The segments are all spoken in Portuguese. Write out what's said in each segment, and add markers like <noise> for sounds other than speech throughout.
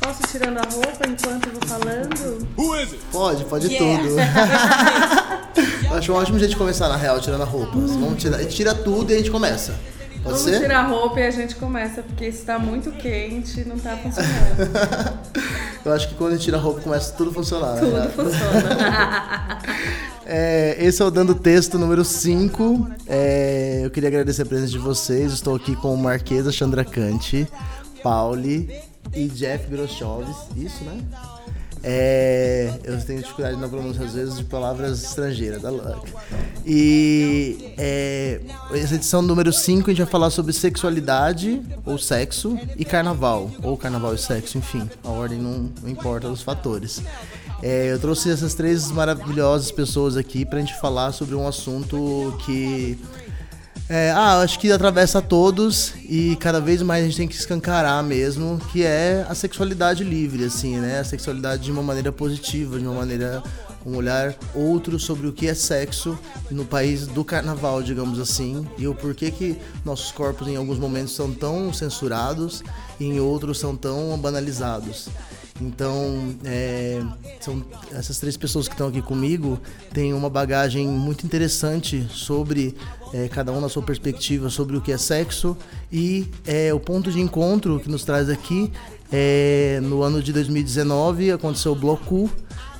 Posso tirando a roupa enquanto eu vou falando? Pode, pode Yeah. tudo. <laughs> Eu Acho um ótimo jeito de começar, na real, tirando a roupa. Vamos tirar, a gente tira tudo e a gente começa. Pode Vamos ser? tirar a roupa e a gente começa, porque está muito quente e não tá funcionando. <laughs> Eu acho que quando a gente tira a roupa começa tudo a funcionar. né? Tudo funciona. <laughs> É, esse é o Dando Texto número 5. É, eu queria agradecer a presença de vocês. Estou aqui com Marquesa Chandracanti, Pauli e Jeff Groschoves. Isso, né? É, eu tenho dificuldade na pronúncia às vezes de palavras estrangeiras, da Luck. E é, essa edição número 5 a gente vai falar sobre sexualidade ou sexo e carnaval, ou carnaval e sexo, enfim, a ordem não, não importa os fatores. É, eu trouxe essas três maravilhosas pessoas aqui pra gente falar sobre um assunto que é, ah, acho que atravessa todos e cada vez mais a gente tem que escancarar mesmo, que é a sexualidade livre, assim, né? A sexualidade de uma maneira positiva, de uma maneira um olhar outro sobre o que é sexo no país do carnaval, digamos assim, e o porquê que nossos corpos em alguns momentos são tão censurados e em outros são tão banalizados. Então, é, são essas três pessoas que estão aqui comigo têm uma bagagem muito interessante sobre é, cada um na sua perspectiva sobre o que é sexo. E é, o ponto de encontro que nos traz aqui é, no ano de 2019 aconteceu o Bloco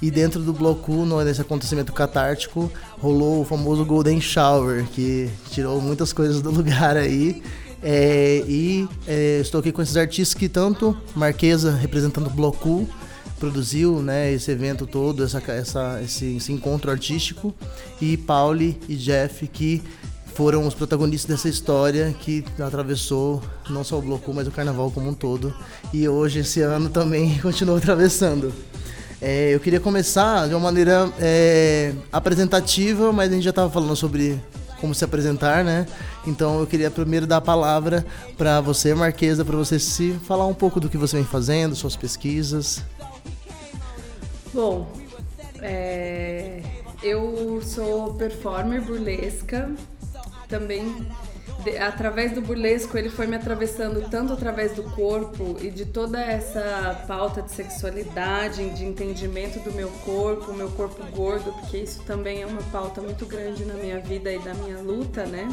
e dentro do Bloco, nesse acontecimento catártico, rolou o famoso Golden Shower que tirou muitas coisas do lugar aí. É, e é, estou aqui com esses artistas que tanto Marquesa representando o Bloco produziu né, esse evento todo, essa, essa- esse, esse encontro artístico, e Pauli e Jeff que foram os protagonistas dessa história que atravessou não só o Bloco, mas o carnaval como um todo. E hoje, esse ano, também <laughs> continua atravessando. É, eu queria começar de uma maneira é, apresentativa, mas a gente já estava falando sobre como se apresentar, né? Então eu queria primeiro dar a palavra para você, Marquesa, para você se falar um pouco do que você vem fazendo, suas pesquisas. Bom, é, eu sou performer burlesca. Também, através do burlesco, ele foi me atravessando tanto através do corpo e de toda essa pauta de sexualidade, de entendimento do meu corpo, meu corpo gordo, porque isso também é uma pauta muito grande na minha vida e da minha luta, né?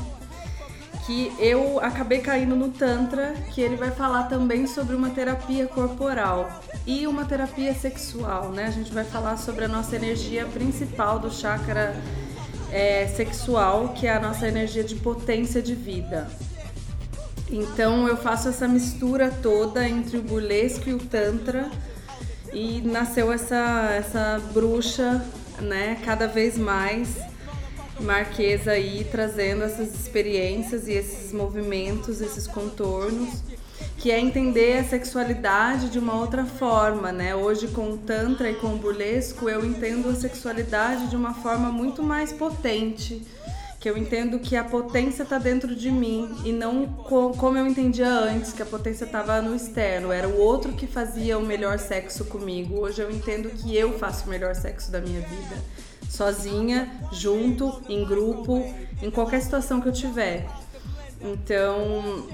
que eu acabei caindo no Tantra, que ele vai falar também sobre uma terapia corporal e uma terapia sexual, né? A gente vai falar sobre a nossa energia principal do chakra é, sexual, que é a nossa energia de potência de vida. Então eu faço essa mistura toda entre o burlesco e o Tantra e nasceu essa, essa bruxa, né? Cada vez mais Marquesa aí trazendo essas experiências e esses movimentos, esses contornos, que é entender a sexualidade de uma outra forma, né? Hoje com o tantra e com o burlesco, eu entendo a sexualidade de uma forma muito mais potente, que eu entendo que a potência está dentro de mim e não co- como eu entendia antes, que a potência estava no externo, era o outro que fazia o melhor sexo comigo. Hoje eu entendo que eu faço o melhor sexo da minha vida sozinha, junto, em grupo, em qualquer situação que eu tiver. Então,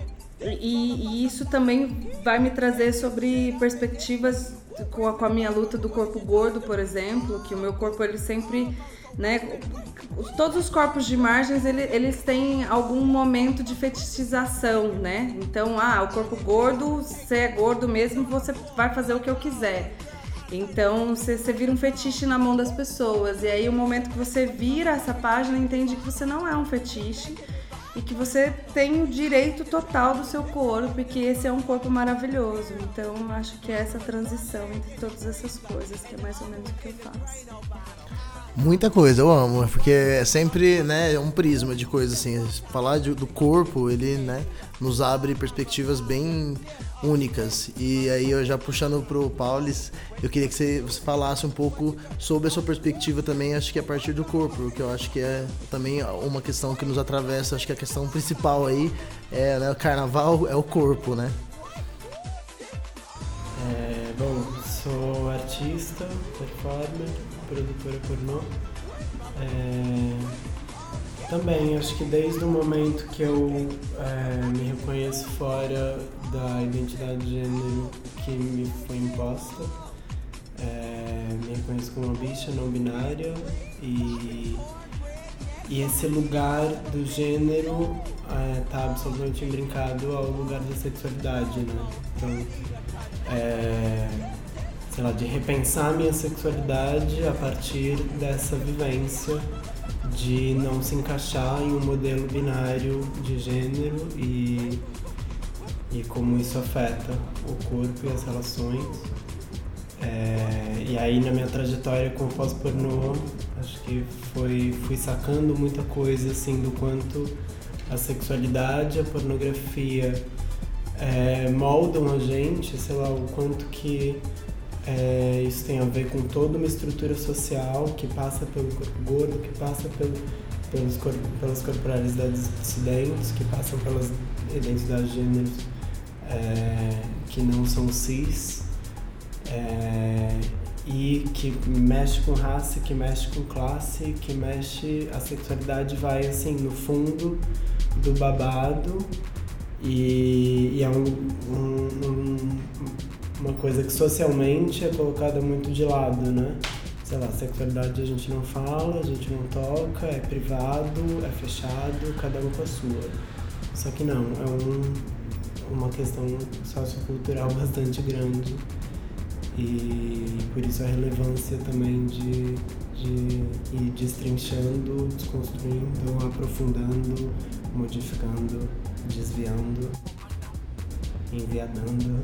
e, e isso também vai me trazer sobre perspectivas com a, com a minha luta do corpo gordo, por exemplo, que o meu corpo ele sempre, né, os- todos os corpos de margens ele- eles têm algum momento de fetichização, né? Então, ah, o corpo gordo, você é gordo mesmo, você vai fazer o que eu quiser. Então você, você vira um fetiche na mão das pessoas. E aí o momento que você vira essa página entende que você não é um fetiche e que você tem o direito total do seu corpo e que esse é um corpo maravilhoso. Então acho que é essa transição entre todas essas coisas que é mais ou menos o que eu faço. Muita coisa, eu amo, porque é sempre né, um prisma de coisa assim. Falar de- do corpo, ele né, nos abre perspectivas bem únicas. E aí, eu já puxando pro Paulis, eu queria que você, falasse um pouco sobre a sua perspectiva também, acho que a partir do corpo, que eu acho que é também uma questão que nos atravessa. Acho que a questão principal aí é né, o carnaval é o corpo, né? É, bom, sou artista, performer, produtora pornô. É, também acho que desde o momento que eu é, me reconheço fora da identidade de gênero que me foi imposta. É, me reconheço como uma bicha não binária e, e esse lugar do gênero está é, absolutamente brincado ao lugar da sexualidade, né? Então, é, sei lá, de repensar a minha sexualidade a partir dessa vivência de não se encaixar em um modelo binário de gênero e, e como isso afeta o corpo e as relações. É, e aí na minha trajetória com o pós-pornô, acho que foi, fui sacando muita coisa assim do quanto a sexualidade, a pornografia é, moldam a gente, sei lá, o quanto que é, isso tem a ver com toda uma estrutura social que passa pelo corpo gordo, que passa pelo, pelos, pelas corporalidades dissidentes, que passam pelas identidades de gêneros é, que não são cis, é, e que mexe com raça, que mexe com classe, que mexe. A sexualidade vai assim no fundo do babado e, e é um, um, um uma coisa que socialmente é colocada muito de lado, né? Sei lá, sexualidade a gente não fala, a gente não toca, é privado, é fechado, cada um com a sua. Só que não, é um, uma questão sociocultural <laughs> bastante grande. E por isso a relevância também de, de ir destrinchando, desconstruindo, aprofundando, modificando, desviando enviadando.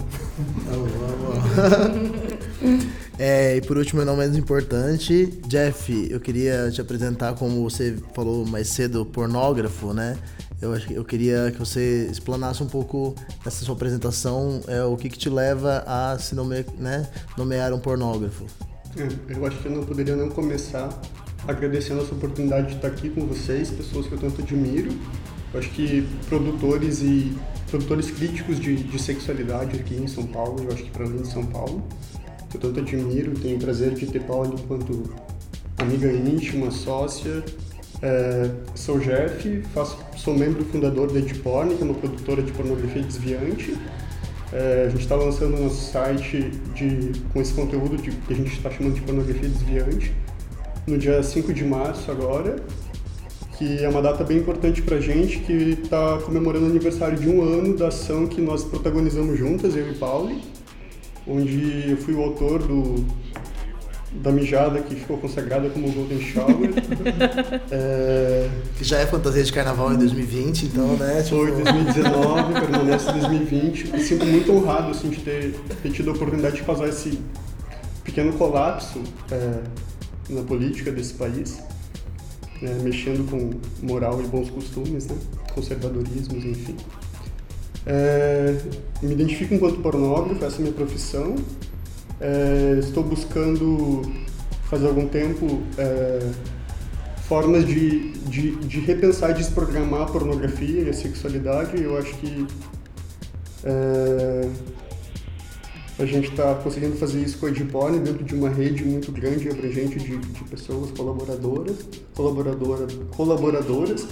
<laughs> é, e por último, não menos importante, Jeff, eu queria te apresentar como você falou mais cedo, pornógrafo, né? Eu, eu queria que você explanasse um pouco nessa sua apresentação é, o que, que te leva a se nome, né, nomear um pornógrafo. É, eu acho que eu não poderia não começar agradecendo essa oportunidade de estar aqui com vocês, pessoas que eu tanto admiro. Eu acho que produtores e produtores críticos de, de sexualidade aqui em São Paulo, eu acho que para mim de São Paulo, que eu tanto admiro, tenho o prazer de ter Paulo enquanto amiga íntima, sócia. É, sou Jeff, faço, sou membro fundador da Edporn, que é uma produtora de pornografia desviante. É, a gente está lançando nosso site de, com esse conteúdo de, que a gente está chamando de pornografia desviante no dia 5 de março agora que é uma data bem importante para a gente, que está comemorando o aniversário de um ano da ação que nós protagonizamos juntas, eu e Pauli, onde eu fui o autor do, da mijada que ficou consagrada como Golden Shower. <laughs> é... Que já é fantasia de carnaval em 2020, então, né? Tipo... Foi 2019, permanece 2020. Me sinto muito honrado assim, de ter, ter tido a oportunidade de causar esse pequeno colapso é, na política desse país né, mexendo com moral e bons costumes, né, conservadorismos, enfim. É, me identifico enquanto pornógrafo, essa é a minha profissão. É, estou buscando, faz algum tempo, é, formas de, de, de, repensar e desprogramar a pornografia e a sexualidade. Eu acho que é, a gente está conseguindo fazer isso com a Edipone dentro de uma rede muito grande e abrangente de, de pessoas colaboradoras, colaboradora, colaboradoras,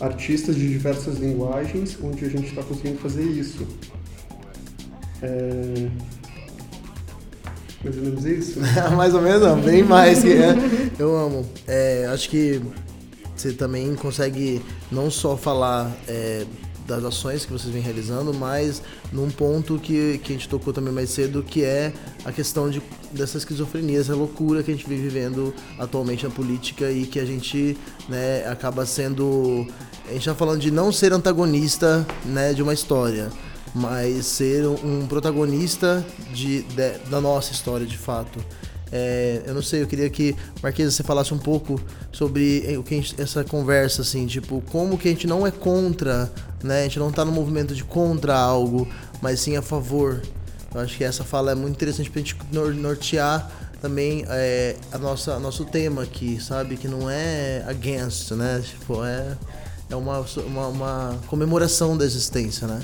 artistas de diversas linguagens, onde a gente está conseguindo fazer isso. É... Mais ou menos isso? <laughs> mais ou menos não, bem mais. Que é. Eu amo. É, acho que você também consegue não só falar é, das ações que vocês vêm realizando, mas num ponto que, que a gente tocou também mais cedo, que é a questão de, dessa esquizofrenia, essa loucura que a gente vem vivendo atualmente na política e que a gente né, acaba sendo. A gente está falando de não ser antagonista né, de uma história, mas ser um protagonista de, de da nossa história de fato. É, eu não sei, eu queria que, Marquesa, você falasse um pouco sobre eh, o que gente, essa conversa, assim, tipo, como que a gente não é contra, né? A gente não tá no movimento de contra algo, mas sim a favor. Eu acho que essa fala é muito interessante pra gente nortear também é, a nossa nosso tema aqui, sabe? Que não é against, né? Tipo, é, é uma, uma, uma comemoração da existência, né?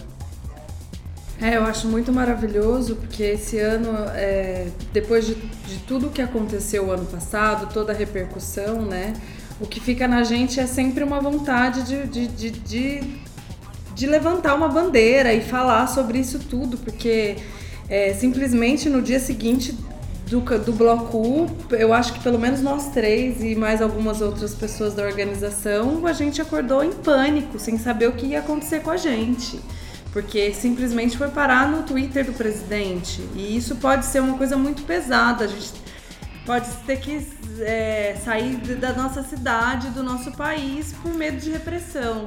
É, eu acho muito maravilhoso porque esse ano, é, depois de, de tudo que aconteceu o ano passado, toda a repercussão, né? O que fica na gente é sempre uma vontade de, de, de, de, de levantar uma bandeira e falar sobre isso tudo, porque é, simplesmente no dia seguinte do, do Bloco U, eu acho que pelo menos nós três e mais algumas outras pessoas da organização, a gente acordou em pânico, sem saber o que ia acontecer com a gente. Porque simplesmente foi parar no Twitter do presidente. E isso pode ser uma coisa muito pesada. A gente pode ter que é, sair da nossa cidade, do nosso país, por medo de repressão.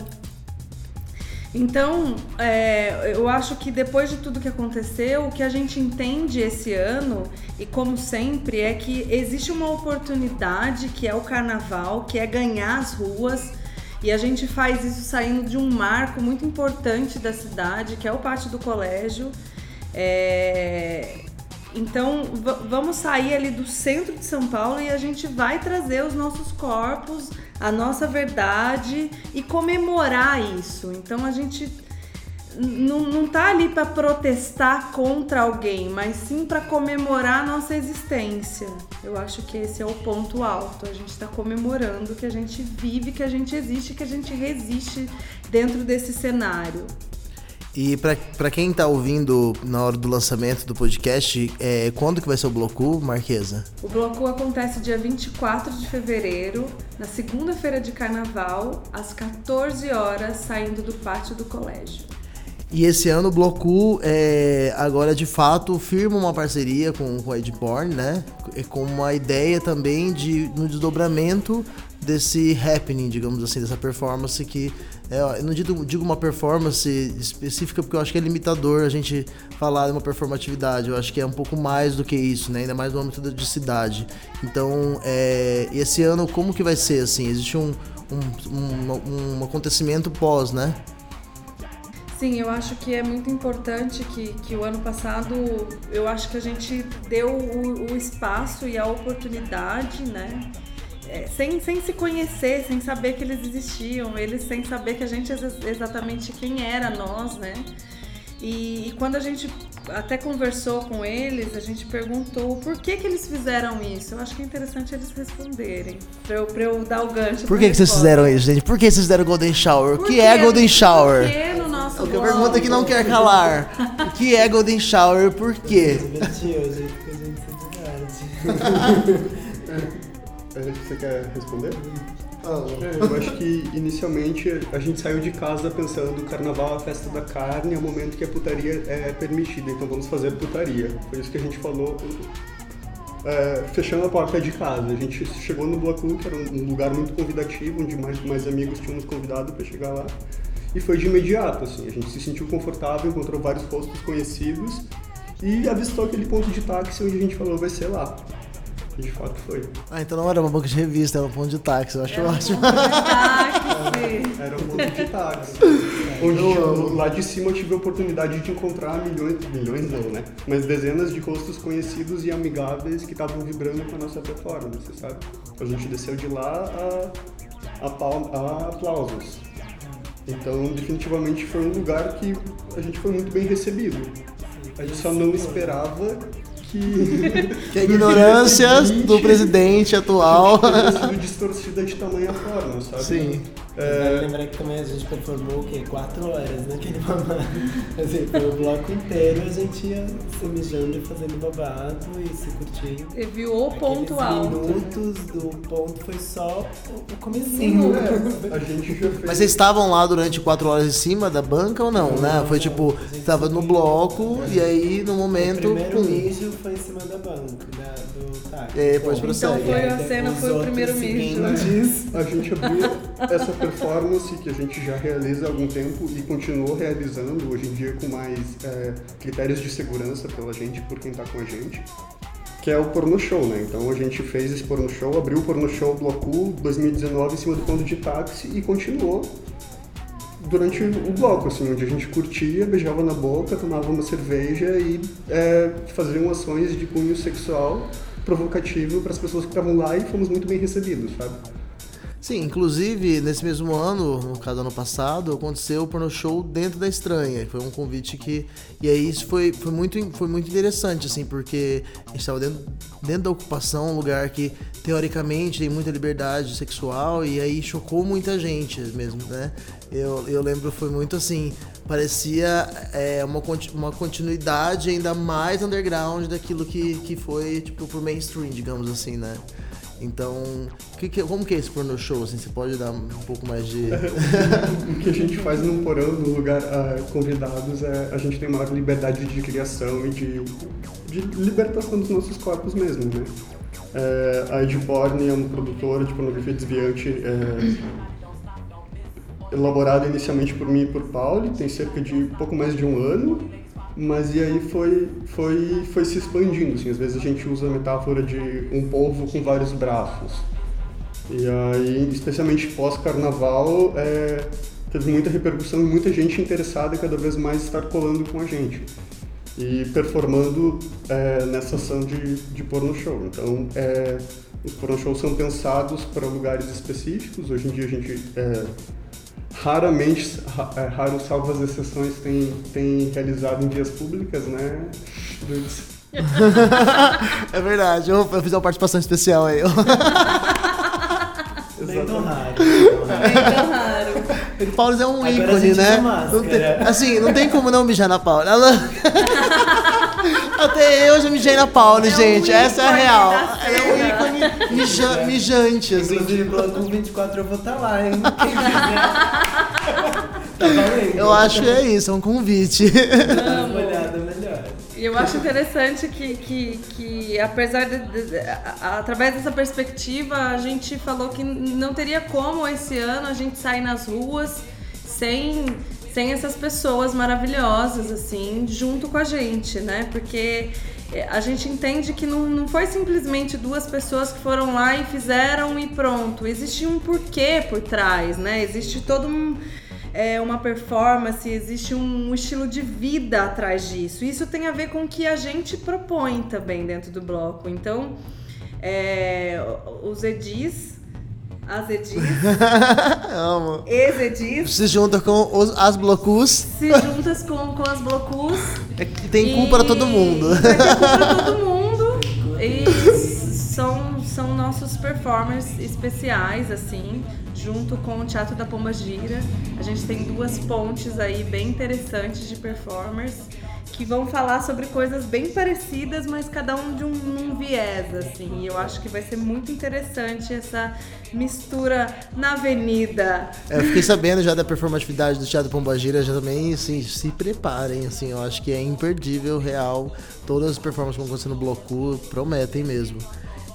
Então, é, eu acho que depois de tudo que aconteceu, o que a gente entende esse ano, e como sempre, é que existe uma oportunidade que é o carnaval, que é ganhar as ruas. E a gente faz isso saindo de um marco muito importante da cidade, que é o pátio do colégio. É, então, vamos sair ali do centro de São Paulo e a gente vai trazer os nossos corpos a nossa verdade e comemorar isso. Então a gente não, não tá ali para protestar contra alguém, mas sim para comemorar a nossa existência. Eu acho que esse é o ponto alto. A gente está comemorando que a gente vive, que a gente existe, que a gente resiste dentro desse cenário. E para quem tá ouvindo na hora do lançamento do podcast, é, quando que vai ser o Bloco, Marquesa? O Bloco acontece dia 24 de fevereiro, na segunda-feira de carnaval, às 14 horas, saindo do pátio do colégio. E esse ano o Bloco é, agora de fato firma uma parceria com, com a Edporn, né? Com uma ideia também de no desdobramento desse happening, digamos assim, dessa performance que é, eu não digo, digo, uma performance específica porque eu acho que é limitador a gente falar de uma performatividade. Eu acho que é um pouco mais do que isso, né? Ainda mais no âmbito de cidade. Então, é, esse ano como que vai ser assim? Existe um, um, um, um acontecimento pós, né? Sim, eu acho que é muito importante que, que o ano passado eu acho que a gente deu o, o espaço e a oportunidade, né? É, sem, sem se conhecer, sem saber que eles existiam, eles sem saber que a gente exatamente quem era nós, né? E, e, quando a gente até conversou com eles, a gente perguntou por que, que eles fizeram isso. Eu acho que é interessante eles responderem, pra eu, pra eu dar o gancho. Por que, que vocês fizeram isso, gente? Por que vocês fizeram Golden Shower? O que é Golden Shower? Que no nosso é a pergunta que não quer calar. o que é Golden Shower? Por quê? <laughs> Você quer responder? Ah, eu acho que inicialmente a gente saiu de casa pensando o carnaval é a festa da carne, é o momento que a putaria é permitida, então vamos fazer putaria. Foi isso que a gente falou é, fechando a porta de casa. A gente chegou no Bloco, que era um lugar muito convidativo, onde mais, mais amigos tinham nos convidado para chegar lá. E foi de imediato, assim, a gente se sentiu confortável, encontrou vários rostos conhecidos e avistou aquele ponto de táxi onde a gente falou vai ser lá. E de fato foi. Ah, então não era uma banca de revista, era um ponto de táxi, eu acho era ótimo. Um ponto de táxi. Era um ponto de táxi. <laughs> Onde lá de cima eu tive a oportunidade de encontrar milhões, milhões não, né? Mas dezenas de rostos conhecidos e amigáveis que estavam vibrando com a nossa performance, sabe? A gente desceu de lá a, a, a aplausos. Então, definitivamente foi um lugar que a gente foi muito bem recebido. A gente só não esperava que, <laughs> que a <laughs> ignorância do presidente atual <laughs> sido distorcida de tamanha forma, sabe? Sim. É... Lembrar que também a gente performou o quê? Quatro horas naquele <laughs> babado. Assim, foi o bloco inteiro a gente ia se mijando e fazendo babado e se curtindo. E viu o ponto alto. minutos do ponto foi só o comecinho. É, a gente já fez... Mas vocês estavam lá durante quatro horas em cima da banca ou não, não né? Foi tipo, estava no bloco e aí no momento. O primeiro mijo foi em cima da banca, táxi. E aí depois prossegue. Então foi a cena, foi o primeiro mijo. A gente abriu essa performance que a gente já realiza há algum tempo e continuou realizando hoje em dia com mais é, critérios de segurança pela gente, por quem está com a gente, que é o porno show, né? Então a gente fez esse porno show, abriu o porno show Bloco 2019 em cima do ponto de táxi e continuou durante o bloco, assim, onde a gente curtia, beijava na boca, tomava uma cerveja e é, faziam ações de cunho sexual provocativo para as pessoas que estavam lá e fomos muito bem recebidos, sabe? Sim, inclusive nesse mesmo ano, no caso ano passado, aconteceu o porno show dentro da Estranha. Foi um convite que. E aí isso foi, foi, muito, foi muito interessante, assim, porque a gente estava dentro, dentro da ocupação, um lugar que teoricamente tem muita liberdade sexual, e aí chocou muita gente mesmo, né? Eu, eu lembro, foi muito assim, parecia é, uma, uma continuidade ainda mais underground daquilo que, que foi, tipo, pro mainstream, digamos assim, né? Então, que, que, como que é esse porno show? Assim, você pode dar um pouco mais de. <laughs> o que a gente faz no porão, no lugar uh, convidados, é a gente tem maior liberdade de criação e de, de libertação dos nossos corpos mesmo, né? É, a Edporn é uma produtora de pornografia desviante é, elaborada inicialmente por mim e por Paulo, tem cerca de pouco mais de um ano mas e aí foi, foi, foi se expandindo, assim, às vezes a gente usa a metáfora de um povo com vários braços. E aí, especialmente pós-carnaval, é, teve muita repercussão e muita gente interessada cada vez mais estar colando com a gente e performando é, nessa ação de, de porno show. Então, é, os porno shows são pensados para lugares específicos. Hoje em dia a gente é, raramente, é, raro salvo as exceções, tem, tem realizado em vias públicas, né? <laughs> é verdade, eu, eu fiz uma participação especial aí. <laughs> Bem tão raro. Bem tão raro. O Paulo é um Agora ícone, né? Não tem, assim, não tem como não mijar na Paula. Ela... <laughs> Até eu já mijei na Paula, é gente. Um Essa é a real. É um mija, mijante, assim. Inclusive, com 24 eu vou estar tá lá, hein? <laughs> tá valendo. Eu acho que é isso, é um convite. Dá uma olhada melhor. E eu acho interessante que, que, que apesar de, de, de, através dessa perspectiva, a gente falou que não teria como esse ano a gente sair nas ruas sem sem essas pessoas maravilhosas, assim, junto com a gente, né? Porque é, a gente entende que não, não foi simplesmente duas pessoas que foram lá e fizeram e pronto. Existe um porquê por trás, né? Existe todo um. É, uma performance, existe um estilo de vida atrás disso. Isso tem a ver com o que a gente propõe também dentro do bloco. Então, é, os edis as Edis. <laughs> Amo. Ex-Edis. Se junta com os, as blocus. Se juntas com, com as blocus. É tem cu para todo mundo. Tem cu para <laughs> todo mundo. E são, são nossos performers especiais, assim, junto com o Teatro da Pomba Gira. A gente tem duas pontes aí bem interessantes de performers que vão falar sobre coisas bem parecidas, mas cada um de um, um viés, assim. E eu acho que vai ser muito interessante essa mistura na avenida. É, eu fiquei sabendo já da performatividade do Teatro Pombagira, já também, assim, se preparem, assim, eu acho que é imperdível, real. Todas as performances que vão acontecer no Bloco prometem mesmo.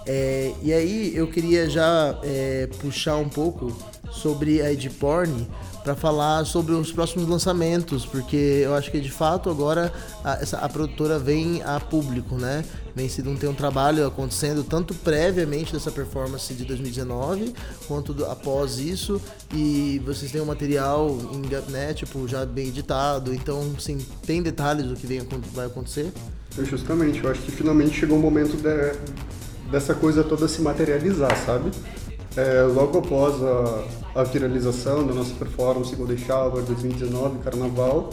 É, e aí eu queria já é, puxar um pouco sobre a Edporn, para falar sobre os próximos lançamentos, porque eu acho que de fato agora a, essa, a produtora vem a público, né? Vem se não tem um trabalho acontecendo tanto previamente dessa performance de 2019 quanto do, após isso e vocês têm um material né, tipo, já bem editado, então sim, tem detalhes do que vem, vai acontecer? Justamente, eu acho que finalmente chegou o momento de, dessa coisa toda se materializar, sabe? É, logo após a, a, viralização da nossa performance Golden Shower 2019, Carnaval,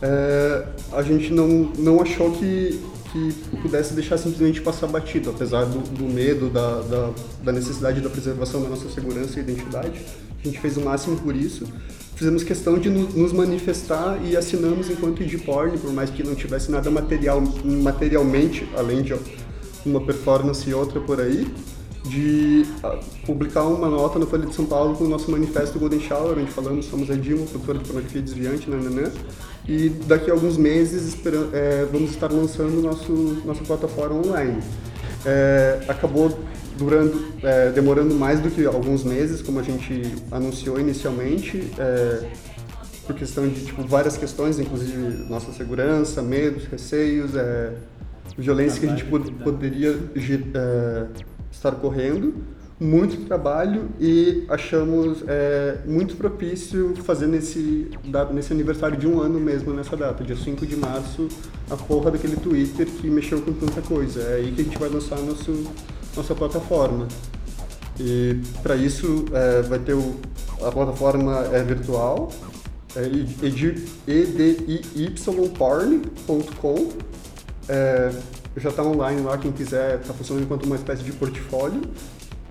é, a gente não, não achou que, que pudesse deixar simplesmente passar batido, apesar do, do medo, da, da, da, necessidade da preservação da nossa segurança e identidade. A gente fez o máximo por isso. Fizemos questão de nos manifestar e assinamos enquanto de porn, por mais que não tivesse nada material, materialmente, além de uma performance e outra por aí de ah, publicar uma nota no Folha de São Paulo com o nosso manifesto Golden Shower, onde falamos somos a Dilma, produtora de pornografia desviante, né, né, né, e daqui a alguns meses é, vamos estar lançando nosso, nossa plataforma online. É, acabou durando, é, demorando mais do que alguns meses, como a gente anunciou inicialmente, é, por questão de tipo, várias questões, inclusive nossa segurança, medos, receios, é, violência que a gente pod poderia é, estar correndo, muito trabalho e achamos é, muito propício fazer nesse, nesse aniversário de um ano mesmo nessa data, dia 5 de março, a porra daquele Twitter que mexeu com tanta coisa. É aí que a gente vai lançar nosso, nossa plataforma. E para isso é, vai ter o, a plataforma é virtual, é ediyyporn.com. É, já está online lá, quem quiser, está funcionando enquanto uma espécie de portfólio.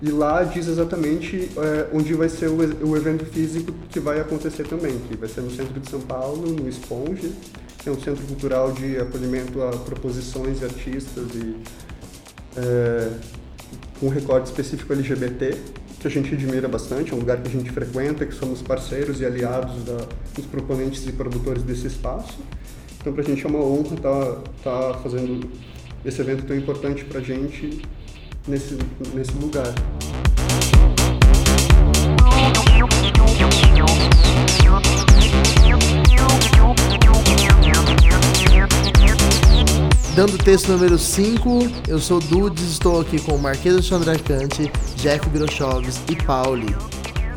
E lá diz exatamente é, onde vai ser o, o, evento físico que vai acontecer também, que vai ser no centro de São Paulo, no Esponge, que é um centro cultural de acolhimento a proposições de artistas e é, um recorte específico LGBT, que a gente admira bastante, é um lugar que a gente frequenta, que somos parceiros e aliados da, dos proponentes e produtores desse espaço. Então, para a gente é uma honra estar tá, tá fazendo esse evento tão importante para a gente nesse, nesse lugar. Dando texto número 5, eu sou Dudes, estou aqui com o Marquês Chandracante, Jeff Grochoves e Pauli.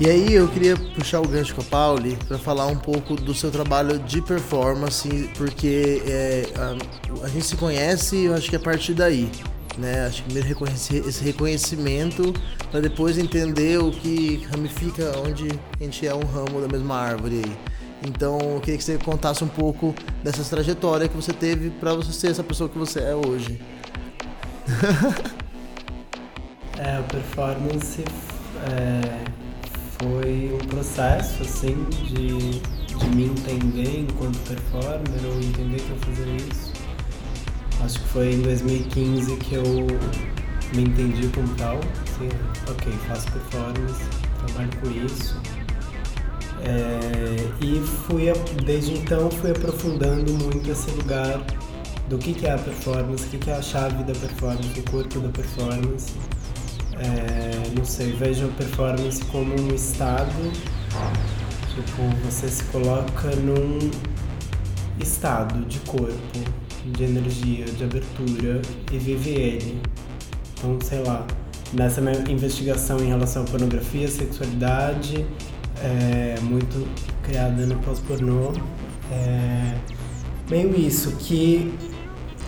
E aí eu queria puxar o gancho com a Pauli para falar um pouco do seu trabalho de performance, porque é, a, a, gente se conhece eu acho que é a partir daí. Né? Acho que primeiro esse reconhecimento para depois entender o que ramifica onde a gente é um ramo da mesma árvore aí. Então, eu queria que você contasse um pouco dessa trajetória que você teve para você ser essa pessoa que você é hoje. <laughs> é, a performance é, foi um processo, assim, de, de me entender enquanto performer ou entender que eu fazia isso. Acho que foi em 2015 que eu me entendi como tal. Assim, ok, faço performance, trabalho com isso é, e fui, desde então fui aprofundando muito esse lugar do que, que é a performance, o que, que é a chave da performance, o corpo da performance. É, não sei, vejo performance como um estado, tipo, você se coloca num estado de corpo, de energia, de abertura e vive ele. Então, sei lá, nessa minha investigação em relação à pornografia, sexualidade, é, muito criada no pós-pornô. É, meio isso, que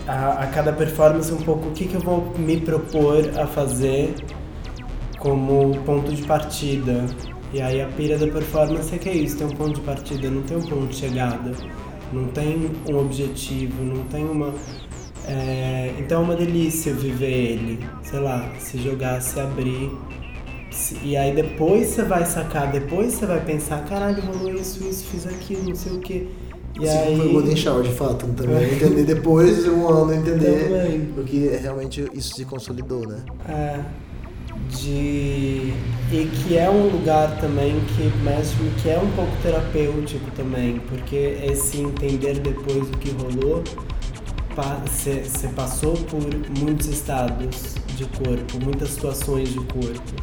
a, a, cada performance um pouco o que, que eu vou me propor a fazer como ponto de partida. E aí a pira da performance é que é isso, tem um ponto de partida, não tem um ponto de chegada, não tem um objetivo, não tem uma. É, então é uma delícia viver ele, sei lá, se jogar, se abrir e aí depois você vai sacar, depois você vai pensar, caralho, rolou isso, isso, fiz aquilo, não sei o quê. E Sim, aí... foi Golden Shower, de fato. Também entender depois de um ano, entender também. porque realmente isso se consolidou, né? É. De... E que é um lugar também que mexe, que é um pouco terapêutico também, porque esse entender depois do que rolou, você passou por muitos estados de corpo, muitas situações de corpo.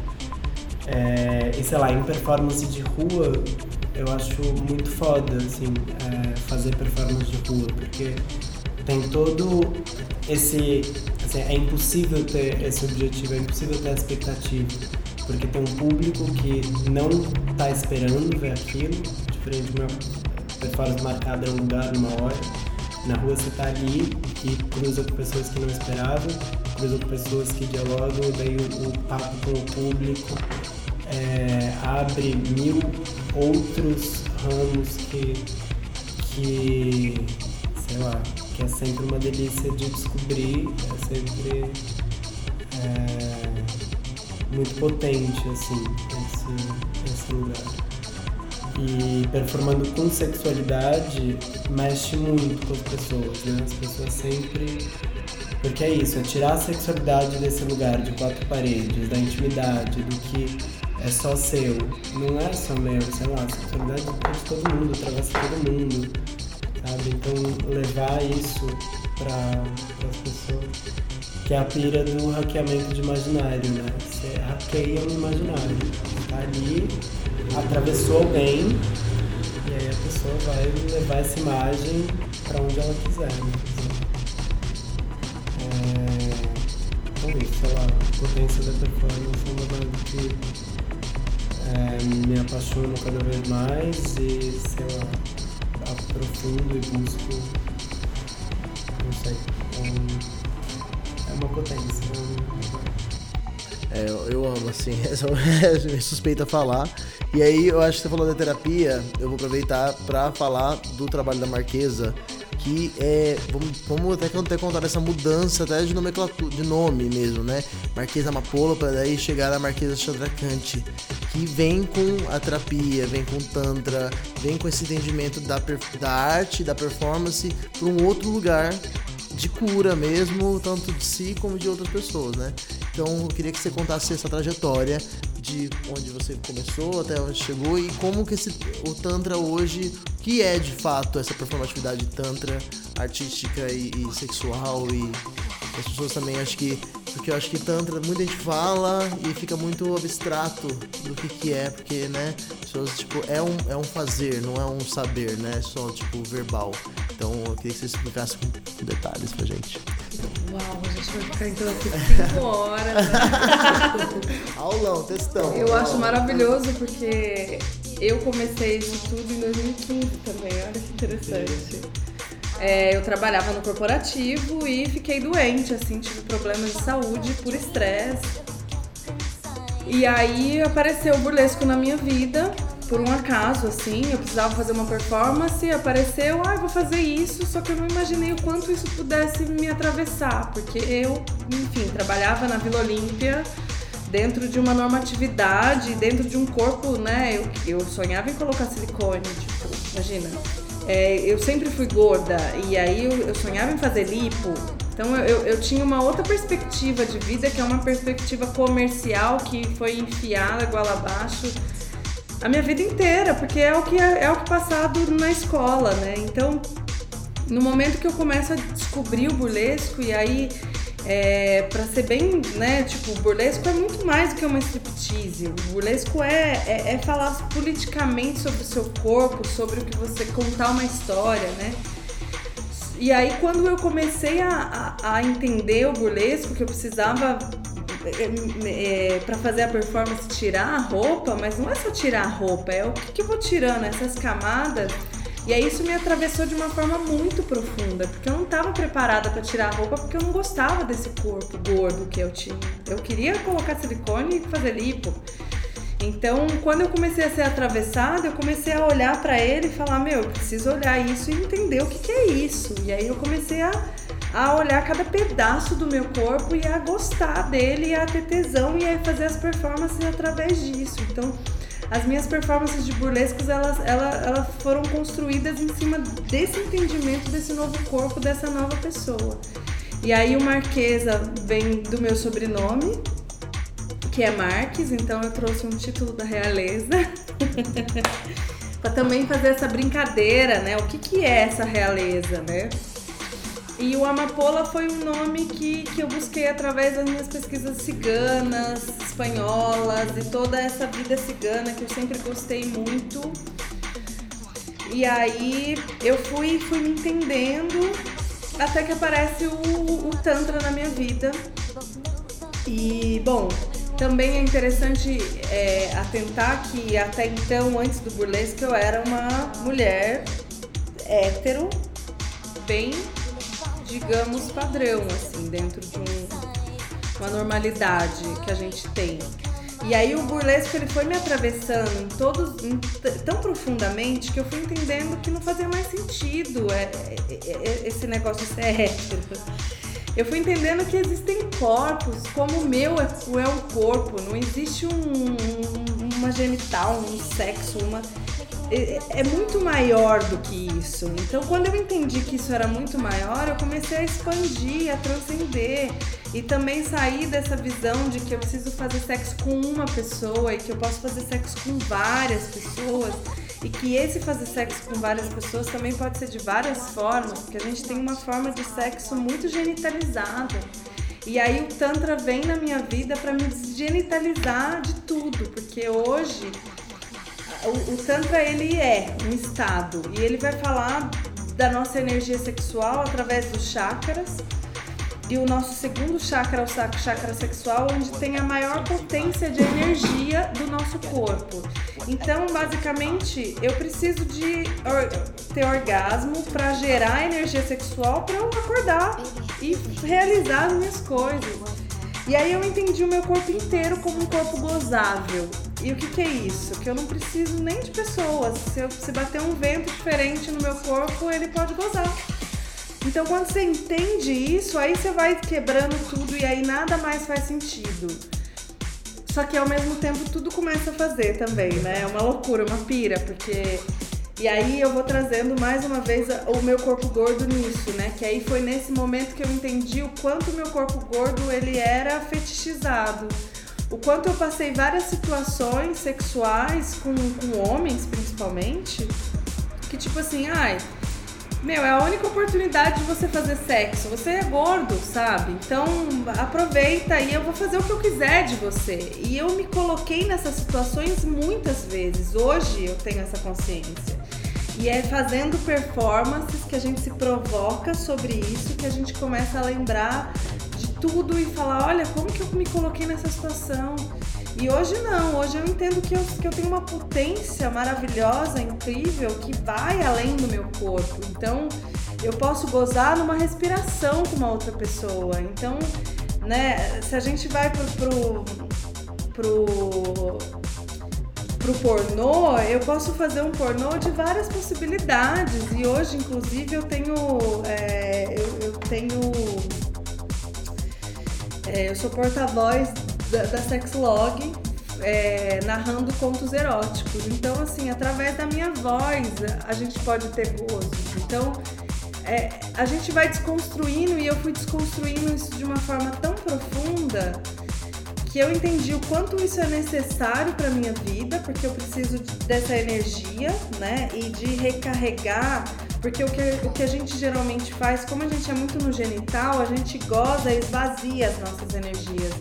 É, e sei lá, em performance de rua, eu acho muito foda, assim, é, fazer performance de rua, porque tem todo esse. Assim, é impossível ter esse objetivo, é impossível ter a expectativa, porque tem um público que não está esperando ver aquilo, diferente de uma performance marcada em um lugar, numa hora. Na rua você está ali e cruza com pessoas que não esperavam, cruza com pessoas que dialogam, daí o, o papo com o público é, abre mil outros ramos que, que, sei lá, que é sempre uma delícia de descobrir, é sempre é, muito potente, assim, esse, esse lugar. E performando com sexualidade mexe muito com as pessoas, né? As pessoas sempre porque é isso, é tirar a sexualidade desse lugar de quatro paredes, da intimidade, do que é só seu, não é só meu, sei lá, a sexualidade é de todo mundo, atravessa todo mundo, sabe? Então levar isso para as pessoas, que é a pira do hackeamento de imaginário, né? Você hackeia o imaginário, tá ali, atravessou alguém, e aí a pessoa vai levar essa imagem para onde ela quiser, né? É... Então sei lá, a potência da performance é uma coisa que é, me apaixono cada vez mais e, sei lá, aprofundo e busco, não é uma potência. É, eu, amo, assim, <laughs> é suspeita falar. E aí, eu acho que você falou da terapia, eu vou aproveitar para falar do trabalho da Marquesa, que é. Vamos, vamos até, até contar essa mudança até de nomenclatura, de nome mesmo, né? Marquesa Amapola, para daí chegar a Marquesa Chandrakanti, que vem com a terapia, vem com o Tantra, vem com esse entendimento da, da arte, da performance, para um outro lugar de cura mesmo, tanto de si como de outras pessoas, né? Então eu queria que você contasse essa trajetória de onde você começou até onde chegou e como que esse, o Tantra hoje, que é de fato essa performatividade Tantra artística e, e sexual e as pessoas também acho que porque eu acho que tantra muita gente fala e fica muito abstrato do que que é porque né pessoas tipo é um é um fazer não é um saber né só tipo verbal então eu queria que você explicasse com detalhes pra gente Uau, a gente vai ficar então aqui cinco horas. Né? <laughs> Aulão, textão. Eu acho maravilhoso porque eu comecei isso tudo em 2015 também, olha que interessante. É, eu trabalhava no corporativo e fiquei doente, assim, tive problemas de saúde por estresse. E aí apareceu o burlesco na minha vida, por um acaso, assim, eu precisava fazer uma performance, apareceu, ah, vou fazer isso, só que eu não imaginei o quanto isso pudesse me atravessar, porque eu, enfim, trabalhava na Vila Olímpia, dentro de uma normatividade, dentro de um corpo, né, eu, eu sonhava em colocar silicone, tipo, imagina, é, eu sempre fui gorda e aí eu, eu sonhava em fazer lipo. Então eu, eu, eu, tinha uma outra perspectiva de vida, que é uma perspectiva comercial que foi enfiada goela abaixo a minha vida inteira, porque é o que é, é o que passado na escola, né? Então, no momento que eu começo a descobrir o burlesco e aí é, para ser bem, né, tipo, burlesco é muito mais do que uma striptease. O burlesco é, é, é, falar politicamente sobre o seu corpo, sobre o que você contar uma história, né? E aí quando eu comecei a, a, a entender o burlesco, que eu precisava é, é para fazer a performance tirar a roupa, mas não é só tirar a roupa, é o que, que eu vou tirando, essas camadas e aí isso me atravessou de uma forma muito profunda, porque eu não estava preparada para tirar a roupa, porque eu não gostava desse corpo gordo que eu tinha. Eu queria colocar silicone e fazer lipo. Então, quando eu comecei a ser atravessada, eu comecei a olhar para ele e falar: Meu, eu preciso olhar isso e entender o que, que é isso. E aí eu comecei a, a olhar cada pedaço do meu corpo e a gostar dele, a ter tesão e a fazer as performances através disso. Então, as minhas performances de burlescos elas, elas, elas foram construídas em cima desse entendimento desse novo corpo, dessa nova pessoa. E aí o Marquesa vem do meu sobrenome, que é Marques, então eu trouxe um título da realeza. <laughs> para também fazer essa brincadeira, né? O que, que é essa realeza, né? E o Amapola foi um nome que, que eu busquei através das minhas pesquisas ciganas, espanholas e toda essa vida cigana que eu sempre gostei muito. E aí eu fui, fui me entendendo até que aparece o, o Tantra na minha vida. E, bom, também é interessante é, atentar que até então, antes do burlesque, eu era uma mulher hétero, bem digamos, padrão, assim, dentro de um, uma normalidade que a gente tem. E aí o burlesco ele foi me atravessando em todos em, tão profundamente que eu fui entendendo que não fazia mais sentido é, é, é, é esse negócio ser hétero. Eu fui entendendo que existem corpos, como o meu é, é um corpo, não existe um, uma genital, um sexo, uma é, é muito maior do que isso. Então, quando eu entendi que isso era muito maior, eu comecei a expandir, a transcender e também sair dessa visão de que eu preciso fazer sexo com uma pessoa e que eu posso fazer sexo com várias pessoas e que esse fazer sexo com várias pessoas também pode ser de várias formas, porque a gente tem uma forma de sexo muito genitalizada. E aí o Tantra vem na minha vida para me genitalizar de tudo, porque hoje o, o Tantra ele é um estado e ele vai falar da nossa energia sexual através dos chakras. E o nosso segundo chakra é o chakra sexual, onde tem a maior potência de energia do nosso corpo. Então, basicamente, eu preciso de ter orgasmo para gerar energia sexual para eu acordar e realizar as minhas coisas. E aí eu entendi o meu corpo inteiro como um corpo gozável. E o que, que é isso? Que eu não preciso nem de pessoas. Se, eu, se bater um vento diferente no meu corpo, ele pode gozar. Então quando você entende isso, aí você vai quebrando tudo e aí nada mais faz sentido. Só que ao mesmo tempo tudo começa a fazer também, né? É uma loucura, uma pira, porque. E aí eu vou trazendo mais uma vez o meu corpo gordo nisso, né? Que aí foi nesse momento que eu entendi o quanto meu corpo gordo ele era fetichizado. O quanto eu passei várias situações sexuais com, com homens, principalmente, que tipo assim, ai, meu, é a única oportunidade de você fazer sexo. Você é gordo, sabe? Então aproveita e eu vou fazer o que eu quiser de você. E eu me coloquei nessas situações muitas vezes. Hoje eu tenho essa consciência. E é fazendo performances que a gente se provoca sobre isso, que a gente começa a lembrar de tudo e falar: olha, como que eu me coloquei nessa situação? E hoje não, hoje eu entendo que eu, que eu tenho uma potência maravilhosa, incrível, que vai além do meu corpo. Então eu posso gozar numa respiração com uma outra pessoa. Então, né, se a gente vai pro, pro, pro, pro pornô, eu posso fazer um pornô de várias possibilidades. E hoje, inclusive, eu tenho. É, eu, eu tenho. É, eu sou porta-voz da, da Sexlog, é, narrando contos eróticos. Então, assim, através da minha voz, a gente pode ter gozo. Então, é, a gente vai desconstruindo e eu fui desconstruindo isso de uma forma tão profunda que eu entendi o quanto isso é necessário para minha vida, porque eu preciso dessa energia, né? E de recarregar, porque o que, o que a gente geralmente faz, como a gente é muito no genital, a gente goza e esvazia as nossas energias.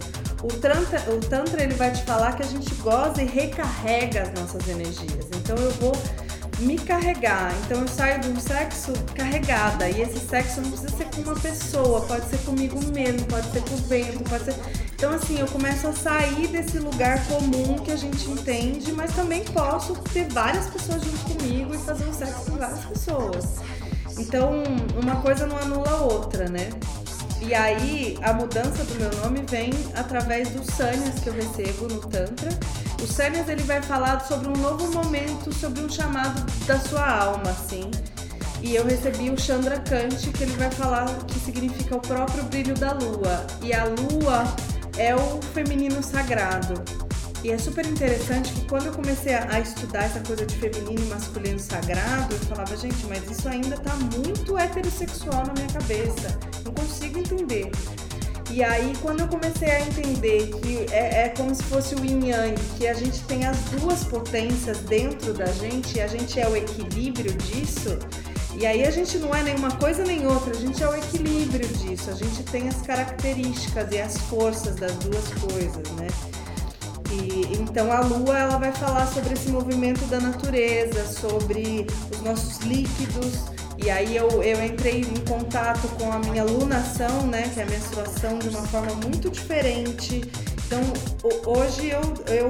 O tantra, o tantra ele vai te falar que a gente goza e recarrega as nossas energias. Então eu vou me carregar. Então eu saio de um sexo carregada. E esse sexo não precisa ser com uma pessoa, pode ser comigo mesmo, pode ser com o vento, pode ser. Então assim, eu começo a sair desse lugar comum que a gente entende, mas também posso ter várias pessoas junto comigo e fazer um sexo com várias pessoas. Então, uma coisa não anula a outra, né? E aí a mudança do meu nome vem através dos sânias que eu recebo no Tantra. O sânias ele vai falar sobre um novo momento, sobre um chamado da sua alma, assim. E eu recebi o Chandra Kant, que ele vai falar que significa o próprio brilho da lua. E a lua é o feminino sagrado. E é super interessante que quando eu comecei a estudar essa coisa de feminino e masculino sagrado, eu falava, gente, mas isso ainda tá muito heterossexual na minha cabeça. Não consigo entender. E aí, quando eu comecei a entender que é, é, como se fosse o yin yang, que a gente tem as duas potências dentro da gente e a gente é o equilíbrio disso, e aí a gente não é nenhuma coisa nem outra, a gente é o equilíbrio disso, a gente tem as características e as forças das duas coisas, né? E, então a Lua ela vai falar sobre esse movimento da natureza, sobre os nossos líquidos. E aí eu, eu entrei em contato com a minha lunação, né, que é a menstruação, de uma forma muito diferente. Então hoje eu, eu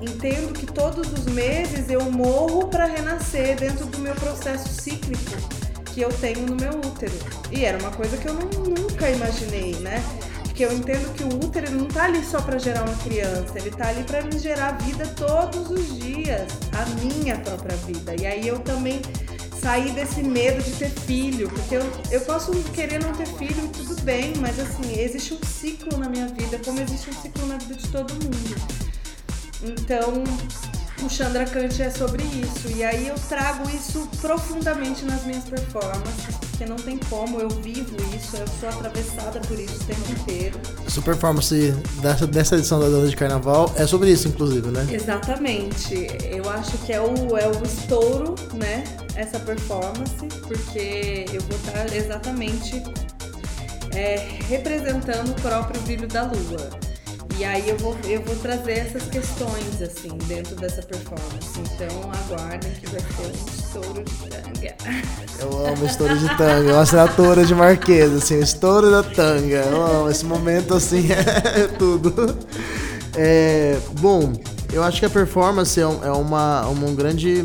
entendo que todos os meses eu morro para renascer dentro do meu processo cíclico que eu tenho no meu útero. E era uma coisa que eu não, nunca imaginei, né? Porque eu entendo que o útero não tá ali só para gerar uma criança, ele tá ali para me gerar vida todos os dias, a minha própria vida. E aí eu também saí desse medo de ter filho, porque eu, eu posso querer não ter filho, tudo bem, mas assim, existe um ciclo na minha vida, como existe um ciclo na vida de todo mundo. Então, o Chandra Kant é sobre isso. E aí eu trago isso profundamente nas minhas performances, porque não tem como, eu vivo isso, eu sou atravessada por isso o tempo inteiro. Essa performance dessa, dessa edição da Dona de Carnaval é sobre isso, inclusive, né? Exatamente. Eu acho que é o, é o estouro, né? Essa performance, porque eu vou estar exatamente é, representando o próprio brilho da lua. E aí eu vou, eu vou trazer essas questões, assim, dentro dessa performance. Então aguardem que vai ser um estouro de tanga. Eu amo estouro de tanga, uma assinatura de Marquesa, assim, estouro da tanga. Eu amo, esse momento, assim, <laughs> é tudo. É, bom, eu acho que a performance é, é uma, uma, um grande,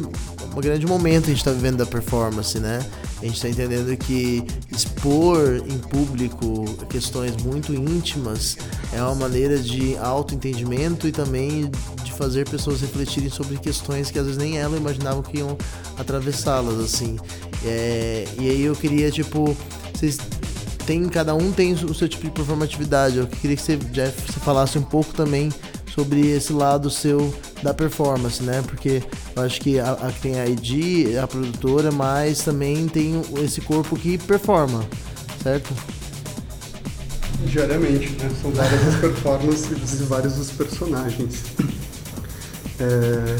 um grande momento que a gente está vivendo da performance, né? A gente está entendendo que expor em público questões muito íntimas é uma maneira de autoentendimento e também de fazer pessoas refletirem sobre questões que às vezes nem ela imaginava que iam atravessá-las, assim. É, e aí eu queria, tipo, vocês tem, cada um tem o seu tipo de performatividade. Eu queria que você, Jeff, você falasse um pouco também sobre esse lado seu da performance, né? Porque eu acho que a, a tem a ID, a produtora, mas também tem esse corpo que performa, certo? Diariamente, né? São várias as performances e vários os personagens. É,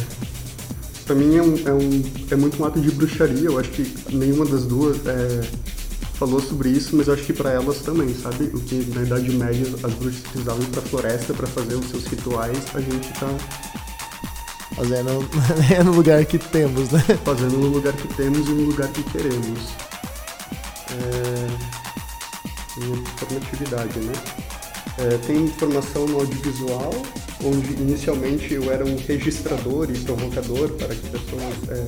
pra mim é, um, é, um, é muito um ato de bruxaria, eu acho que nenhuma das duas é, falou sobre isso, mas eu acho que para elas também, sabe? O que na Idade Média as bruxas precisavam ir pra floresta para fazer os seus rituais, a gente tá Fazendo <laughs> é no lugar que temos, né? Fazendo no lugar que temos e no lugar que queremos. É... Formatividade, né? É, tem formação no audiovisual, onde inicialmente eu era um registrador e provocador para que pessoas é,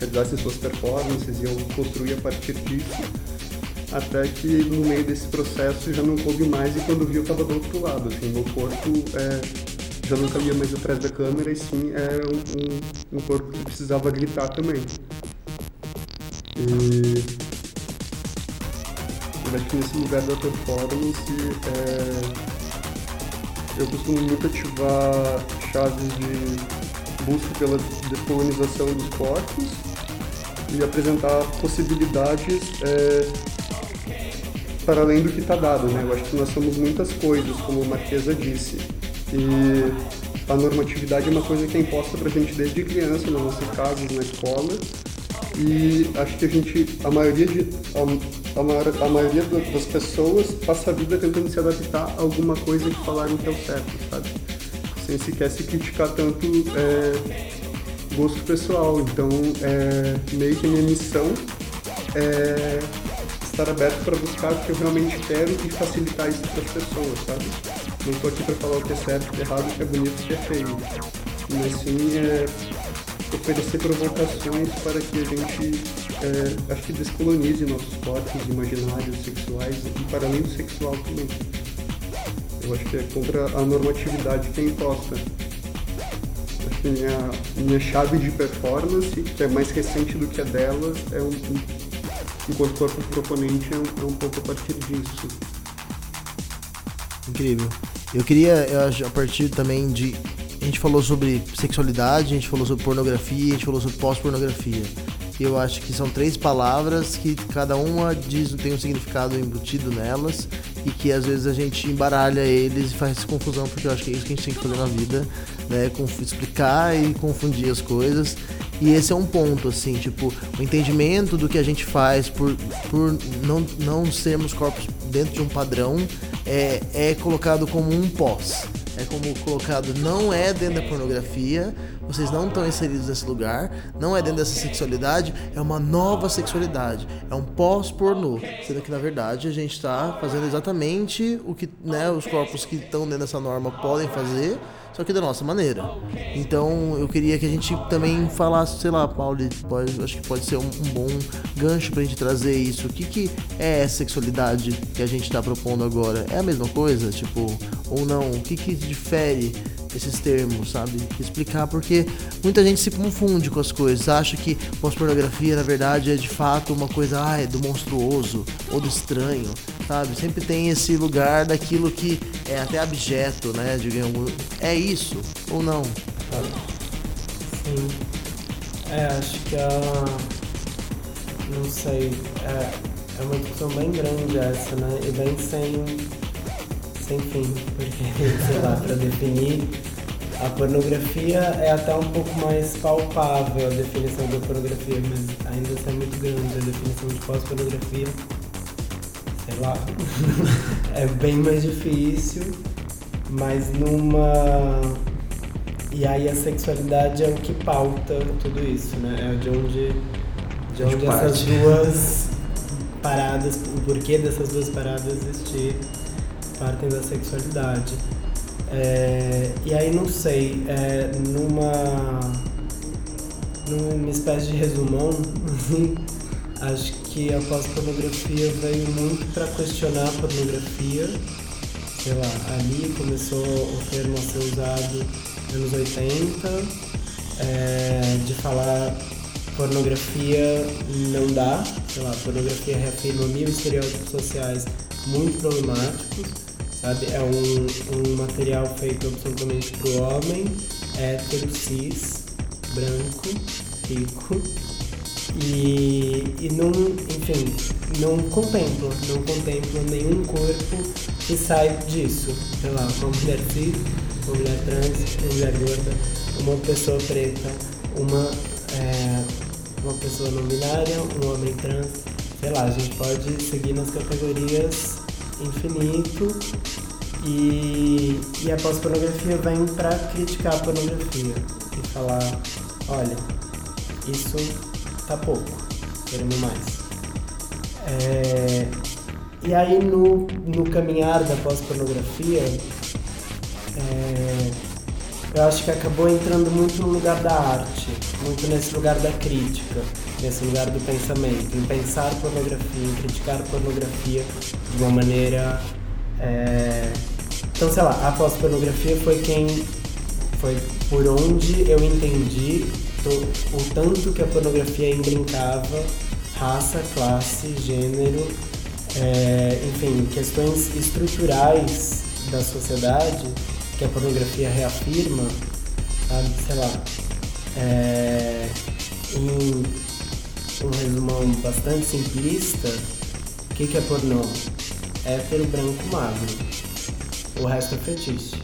realizassem suas performances e eu construía a partir disso. Até que no meio desse processo já não coube mais e quando vi eu estava do outro lado. Assim, meu corpo é, já não cabia mais atrás da câmera e sim era um, um, um corpo que precisava gritar também. E acho que nesse lugar da performance é, eu costumo muito ativar chaves de busca pela descolonização dos corpos e apresentar possibilidades é, para além do que está dado. Né? Eu acho que nós somos muitas coisas, como a Marquesa disse. E a normatividade é uma coisa que é imposta para a gente desde criança, nas nossas casas, na escola. E acho que a gente, a maioria, de, a, a, maior, a maioria das pessoas passa a vida tentando se adaptar a alguma coisa que falaram que é o certo, sabe? Sem sequer se criticar tanto é, gosto pessoal. Então, é, meio que a minha missão é estar aberto para buscar o que eu realmente quero e facilitar isso para as pessoas, sabe? Não estou aqui para falar o que é certo, o que é errado, o que é bonito, o que é feio. Mas sim é oferecer provocações para que a gente, é, acho que descolonize nossos corpos imaginários sexuais e para além do sexual também. Eu acho que é contra a normatividade que é imposta. Minha, minha chave de performance, que é mais recente do que a delas, é um, enquanto corpo proponente, é um, é um pouco a partir disso. Incrível. Eu queria, eu acho, a partir também de. A gente falou sobre sexualidade, a gente falou sobre pornografia, a gente falou sobre pós-pornografia. Eu acho que são três palavras que cada uma diz tem um significado embutido nelas e que às vezes a gente embaralha eles e faz confusão, porque eu acho que é isso que a gente tem que fazer na vida, né? Explicar e confundir as coisas. E esse é um ponto, assim, tipo, o entendimento do que a gente faz por, por não, não sermos corpos dentro de um padrão é, é colocado como um pós. É como colocado, não é dentro da pornografia, vocês não estão inseridos nesse lugar, não é dentro dessa sexualidade, é uma nova sexualidade, é um pós-pornô. Sendo que na verdade a gente está fazendo exatamente o que né, os corpos que estão dentro dessa norma podem fazer, só que da nossa maneira. Então eu queria que a gente também falasse, sei lá, Paulo, pode, acho que pode ser um, um bom gancho pra gente trazer isso. O que, que é essa sexualidade que a gente está propondo agora? É a mesma coisa? Tipo, ou não? O que, que difere esses termos, sabe? Explicar porque muita gente se confunde com as coisas, acha que pós-pornografia na verdade é de fato uma coisa ah, é do monstruoso ou do estranho, sabe? Sempre tem esse lugar daquilo que é até abjeto, né? Digamos, é isso ou não? Sim. É, acho que a. Não sei. É, é uma discussão bem grande essa, né? E bem sem sem fim, porque, <laughs> sei lá, para definir a pornografia é até um pouco mais palpável a definição da pornografia, mas ainda é muito grande a definição de pós-pornografia. Sei lá. <laughs> é bem mais difícil, mas numa. E aí a sexualidade é o que pauta tudo isso, né? É de onde, de onde essas duas paradas, o porquê dessas duas paradas existir partem da sexualidade. É, e aí não sei, é, numa, numa espécie de resumão, <laughs> acho que a pós-pornografia veio muito para questionar a pornografia. Sei lá, ali começou o termo a ser usado nos anos 80, é, de falar pornografia não dá, sei lá, pornografia reafirma mil estereótipos sociais muito problemáticos, sabe? É um, um material feito absolutamente pro homem, hétero, cis, branco, rico, e, e não, enfim, não contempla, não contempla nenhum corpo que sai disso. Sei lá, uma mulher cis, uma mulher trans, uma mulher gorda, uma pessoa preta, uma, é, uma pessoa não binária, um homem trans. Sei lá, a gente pode seguir nas categorias infinito e, e a pós-pornografia vem para criticar a pornografia e falar, olha, isso tá pouco, queremos mais. É, e aí no, no caminhar da pós-pornografia, é, eu acho que acabou entrando muito no lugar da arte, muito nesse lugar da crítica, nesse lugar do pensamento, em pensar pornografia, em criticar pornografia de uma maneira. É... Então, sei lá, a pós-pornografia foi quem. Foi por onde eu entendi o tanto que a pornografia imbrincava raça, classe, gênero, é, enfim, questões estruturais da sociedade que a pornografia reafirma, sabe, sei lá, é, em um resumão bastante simplista, o que, que é pornô? Hétero, branco, magro. O resto é fetiche.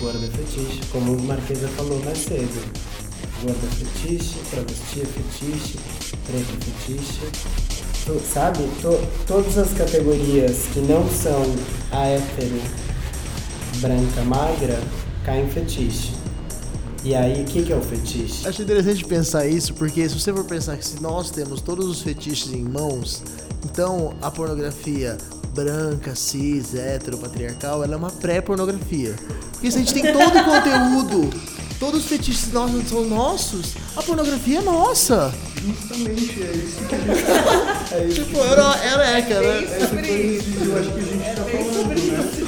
Gordo é fetiche, como o Marquesa falou mais cedo gorda fetiche, travesti fetiche, preto fetiche. Tu, sabe? To, todas as categorias que não são a hétero, branca, magra, caem fetiche. E aí, o que, que é o fetiche? Acho interessante pensar isso, porque se você for pensar que se nós temos todos os fetiches em mãos, então a pornografia branca, cis, hétero, patriarcal, ela é uma pré-pornografia. Porque se a gente tem todo o conteúdo todos os fetiches nossos são nossos, a pornografia é nossa. Justamente, é isso que a gente <laughs> é isso tipo, era, era é, cara. É isso eu acho que a gente tá falando, né?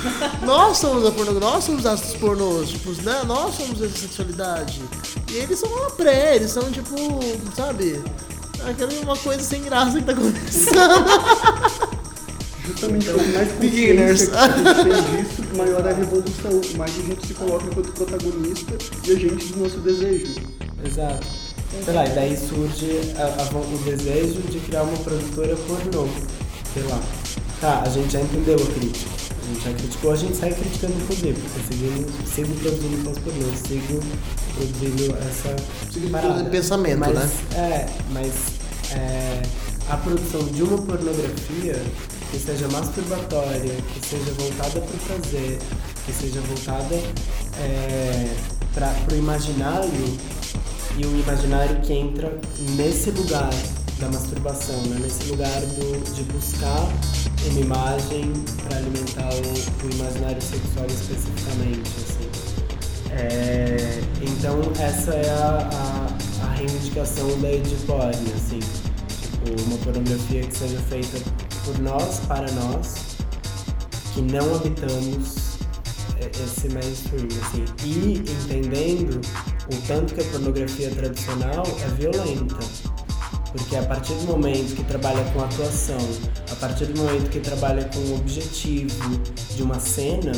<laughs> Nós somos a pornografia, nós somos astros pornôs, tipo, né? Nós somos essa sexualidade. E eles são uma pré, eles são tipo, sabe? Aquela uma coisa sem graça que tá acontecendo. <laughs> Justamente quanto mais beginners a gente tem disso, maior é a revolução, mais a gente se coloca enquanto protagonista e agente do nosso desejo. Exato. Sei lá, e daí surge a, a, o desejo de criar uma produtora pornô. Sei lá. Tá, a gente já entendeu a crítica. A gente já criticou, a gente sai criticando por quê? Porque seguimos, sigo produzindo pornô, sigo produzindo essa. Sigo produzindo pensamento, mas, né? É, mas é, a produção de uma pornografia que seja masturbatória, que seja voltada para o prazer, que seja voltada é, para o imaginário e o imaginário que entra nesse lugar da masturbação, né? nesse lugar do, de buscar uma imagem para alimentar o, o, imaginário sexual especificamente. Assim. É, então essa é a, a, a reivindicação da Ediporn, assim, tipo, uma pornografia que seja feita por nós, para nós, que não habitamos esse mainstream, assim, e entendendo o tanto que a pornografia tradicional é violenta. Porque a partir do momento que trabalha com atuação, a partir do momento que trabalha com o objetivo de uma cena,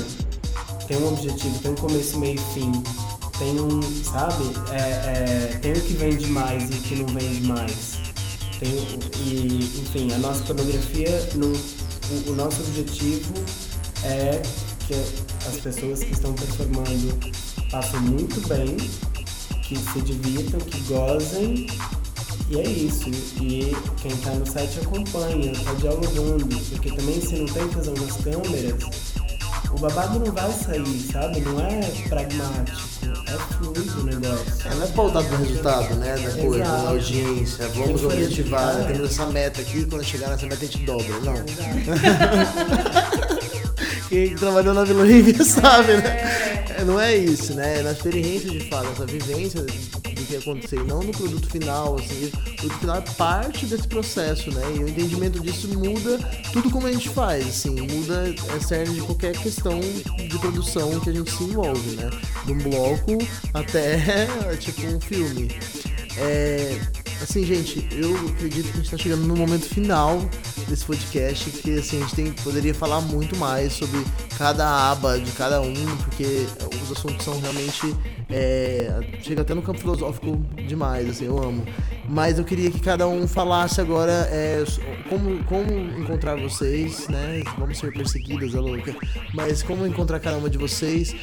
tem um objetivo, tem um começo, meio e fim, tem um, sabe? É, é, tem o que vende mais e o que não vende mais. Tem, e, enfim, a nossa pornografia, no, o, o nosso objetivo é que as pessoas que estão performando passem muito bem, que se divirtam, que gozem. E é isso. E quem está no site acompanha, está dialogando, porque também se não tem tesão nas câmeras, o babado não vai sair, sabe? Não é pragmático, é fluido o negócio. É, não é pautado no resultado, né? Da coisa, na audiência. Vamos objetivar, é. temos essa meta aqui, quando chegar nessa meta a gente dobra. Não. <laughs> Quem trabalhou na Vila Rive <laughs> sabe, né? É, não é isso, né? É na experiência de fato, essa vivência que ia acontecer, e não no produto final, assim, o produto final é parte desse processo, né? E o entendimento disso muda tudo como a gente faz, assim, muda a cerne de qualquer questão de produção que a gente se envolve, né? De um bloco até, <laughs> tipo, um filme. É, assim, gente, eu acredito que a gente tá chegando no momento final desse podcast, que assim, a gente tem, poderia falar muito mais sobre cada aba de cada um, porque os assuntos são realmente. É, chega até no campo filosófico demais, assim, eu amo. Mas eu queria que cada um falasse agora é, como, como encontrar vocês, né? Vamos ser perseguidas, é louca. Mas como encontrar cada uma de vocês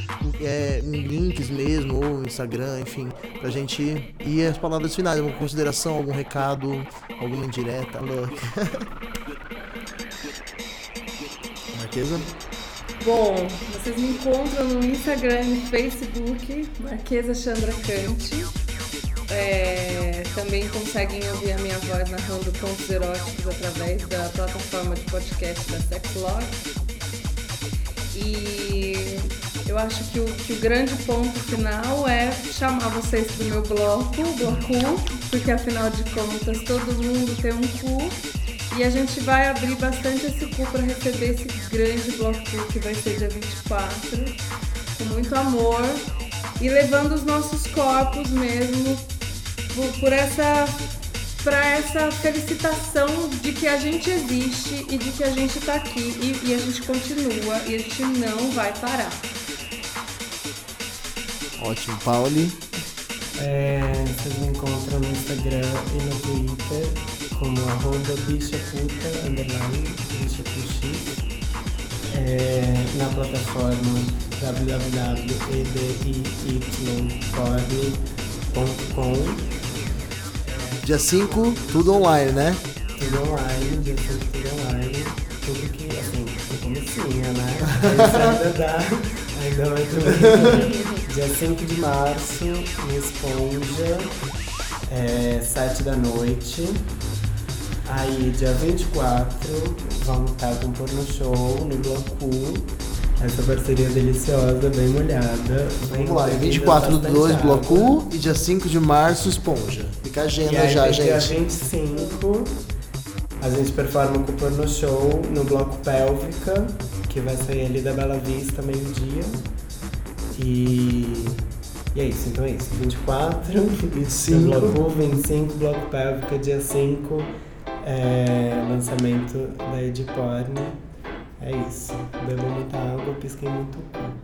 é, em links mesmo, ou Instagram, enfim, pra gente ir as palavras finais, alguma consideração, algum recado, alguma indireta. Marquesa? Bom, vocês me encontram no Instagram e Facebook, Marquesa Chandra Cante. É, também conseguem ouvir a minha voz narrando contos eróticos através da plataforma de podcast da Sexlog. E eu acho que o, que o grande ponto final é chamar vocês para o meu bloco, o bloco, porque afinal de contas todo mundo tem um cu. E a gente vai abrir bastante esse cu para receber esse grande bloco que vai ser dia 24, com muito amor. E levando os nossos corpos mesmo por, por essa para essa felicitação de que a gente existe e de que a gente está aqui. E, e a gente continua e a gente não vai parar. Ótimo, Pauli. É, vocês me encontram no Instagram e no Twitter como arroba bichaputa, underline, bichapuxix. É, na plataforma www.ediyporn.com Dia 5, tudo online, né? Tudo online, dia 5 tudo online. Tudo que, assim, no comecinho, né? <laughs> Ainda dá, ainda vai tudo. Dia 5 de março, no Esponja, é, 7 da noite. Aí, dia 24, vamos estar com um porno show no Bloco. Essa parceria deliciosa, bem molhada. Bem Vamos lá, bebida, 24 do bastante 2, água. Bloco e dia 5 de março, Esponja. Fica a agenda aí, já, no dia gente. 25, a gente performa com o porno show no Bloco Pélvica, que vai sair ali da Bela Vista, meio-dia. E... e é isso, então é isso. 24, 25. no Bloco U, 25, Bloco Pélvica, dia 5, é, lançamento da Ediporn. É isso. Bebo muita água, pisquei muito cu.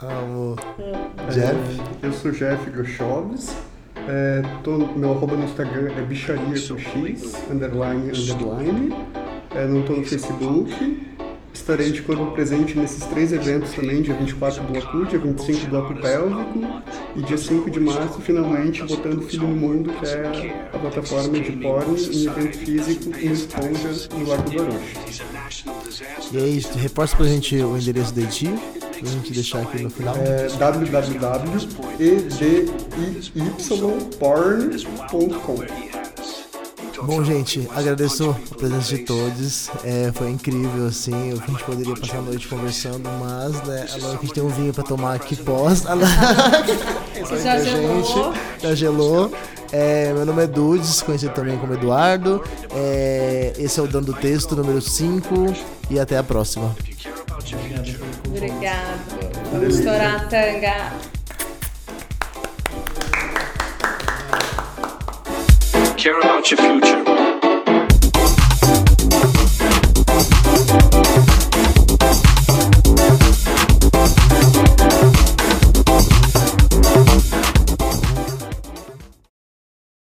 Amo. É, Jeff? Eu sou Jeff Grochoves. É, tô, meu arroba no Instagram é bicharia com X, underline, underline. É, não tô no Facebook. Estarei de corpo presente nesses três eventos também, dia 24 do Bloco, dia 25 do Bloco Pélvico e dia 5 de março, finalmente, botando Filho no Mundo, que é a plataforma de porn em evento físico em Esponja, no Largo do Arocho. E aí, reposta pra gente o endereço da Eti, pra gente deixar aqui no final. É www.ediyporn.com Bom, gente, agradeço a presença de todos. É, foi incrível, assim. A gente poderia passar a noite conversando, mas, né, agora que a gente tem um vinho pra tomar aqui pós. <laughs> Já gelou. já gelou. É, meu nome é Dudes, conhecido também como Eduardo. É, esse é o Dando Texto número 5 e até a próxima. Obrigado. Vamos estourar a tanga. care about your future.